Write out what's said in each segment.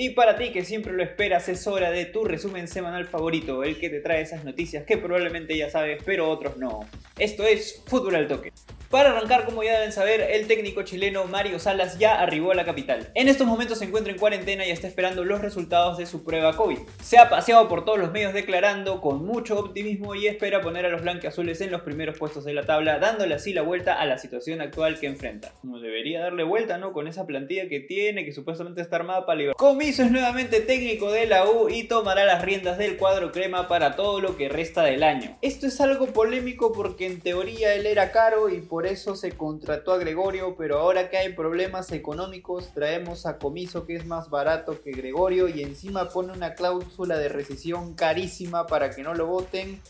Y para ti que siempre lo esperas, es hora de tu resumen semanal favorito, el que te trae esas noticias que probablemente ya sabes, pero otros no. Esto es Fútbol al Toque. Para arrancar, como ya deben saber, el técnico chileno Mario Salas ya arribó a la capital. En estos momentos se encuentra en cuarentena y está esperando los resultados de su prueba COVID. Se ha paseado por todos los medios declarando con mucho optimismo y espera poner a los blanqueazules en los primeros puestos de la tabla, dándole así la vuelta a la situación actual que enfrenta. No debería darle vuelta, ¿no? Con esa plantilla que tiene, que supuestamente está armada para liberar. Comiso es nuevamente técnico de la U y tomará las riendas del cuadro crema para todo lo que resta del año. Esto es algo polémico porque en teoría él era caro y por por eso se contrató a Gregorio, pero ahora que hay problemas económicos traemos a Comiso que es más barato que Gregorio y encima pone una cláusula de rescisión carísima para que no lo voten.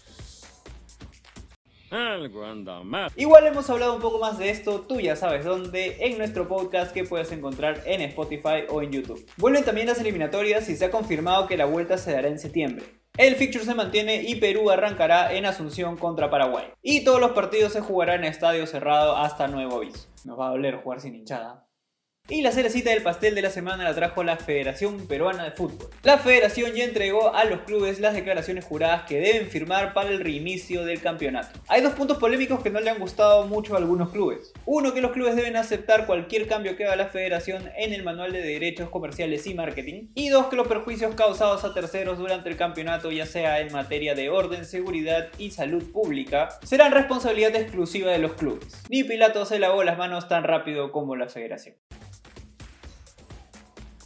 Igual hemos hablado un poco más de esto, tú ya sabes dónde, en nuestro podcast que puedes encontrar en Spotify o en YouTube. Vuelven también las eliminatorias y se ha confirmado que la vuelta se dará en septiembre. El fixture se mantiene y Perú arrancará en Asunción contra Paraguay. Y todos los partidos se jugarán en estadio cerrado hasta nuevo aviso. Nos va a doler jugar sin hinchada. Y la cerecita del pastel de la semana la trajo la Federación Peruana de Fútbol. La federación ya entregó a los clubes las declaraciones juradas que deben firmar para el reinicio del campeonato. Hay dos puntos polémicos que no le han gustado mucho a algunos clubes. Uno, que los clubes deben aceptar cualquier cambio que haga la federación en el manual de derechos comerciales y marketing. Y dos, que los perjuicios causados a terceros durante el campeonato, ya sea en materia de orden, seguridad y salud pública, serán responsabilidad exclusiva de los clubes. Ni Pilato se lavó las manos tan rápido como la federación.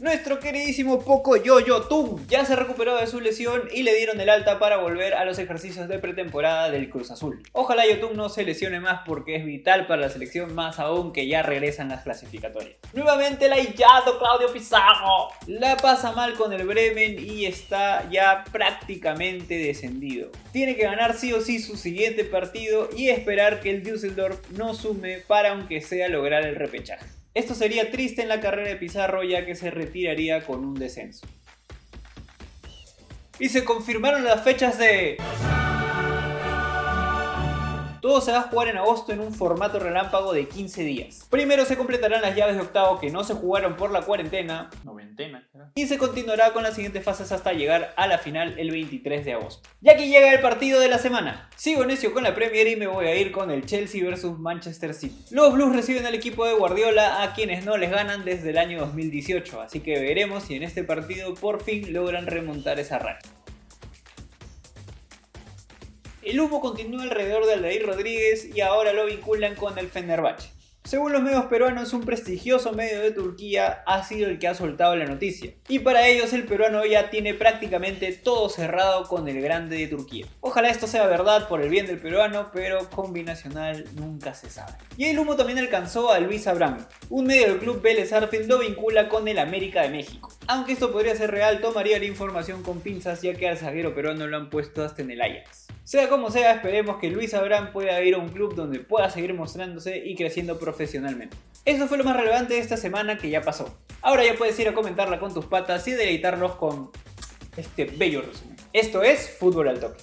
Nuestro queridísimo Poco Yo-Yo Tung ya se recuperó de su lesión y le dieron el alta para volver a los ejercicios de pretemporada del Cruz Azul. Ojalá Yotun no se lesione más porque es vital para la selección más aún que ya regresan las clasificatorias. Nuevamente el hillado Claudio Pizarro la pasa mal con el Bremen y está ya prácticamente descendido. Tiene que ganar sí o sí su siguiente partido y esperar que el Düsseldorf no sume para aunque sea lograr el repechaje. Esto sería triste en la carrera de Pizarro ya que se retiraría con un descenso. Y se confirmaron las fechas de... Todo se va a jugar en agosto en un formato relámpago de 15 días. Primero se completarán las llaves de octavo que no se jugaron por la cuarentena, noventena, y se continuará con las siguientes fases hasta llegar a la final el 23 de agosto. Y aquí llega el partido de la semana. Sigo necio con la Premier y me voy a ir con el Chelsea vs Manchester City. Los Blues reciben al equipo de Guardiola a quienes no les ganan desde el año 2018, así que veremos si en este partido por fin logran remontar esa racha. El humo continúa alrededor de Aldair Rodríguez y ahora lo vinculan con el Fenerbahce. Según los medios peruanos, un prestigioso medio de Turquía ha sido el que ha soltado la noticia. Y para ellos el peruano ya tiene prácticamente todo cerrado con el grande de Turquía. Ojalá esto sea verdad por el bien del peruano, pero combinacional nunca se sabe. Y el humo también alcanzó a Luis Abraham. Un medio del club Vélez Arfield lo vincula con el América de México. Aunque esto podría ser real, tomaría la información con pinzas ya que al zaguero peruano lo han puesto hasta en el Ajax. Sea como sea, esperemos que Luis Abraham pueda ir a un club donde pueda seguir mostrándose y creciendo profesionalmente. Eso fue lo más relevante de esta semana que ya pasó. Ahora ya puedes ir a comentarla con tus patas y deleitarlos con este bello resumen. Esto es Fútbol al Toque.